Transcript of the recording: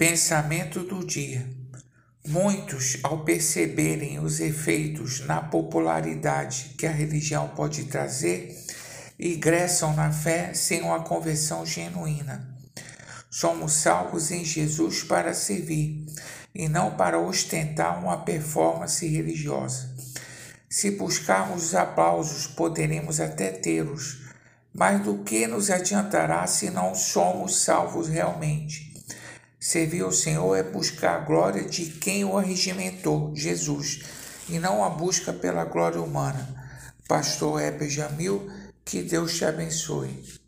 Pensamento do dia. Muitos, ao perceberem os efeitos na popularidade que a religião pode trazer, ingressam na fé sem uma conversão genuína. Somos salvos em Jesus para servir e não para ostentar uma performance religiosa. Se buscarmos os aplausos, poderemos até tê-los, mas do que nos adiantará se não somos salvos realmente? Servir ao Senhor é buscar a glória de quem o arregimentou, Jesus, e não a busca pela glória humana. Pastor Heber Jamil, que Deus te abençoe.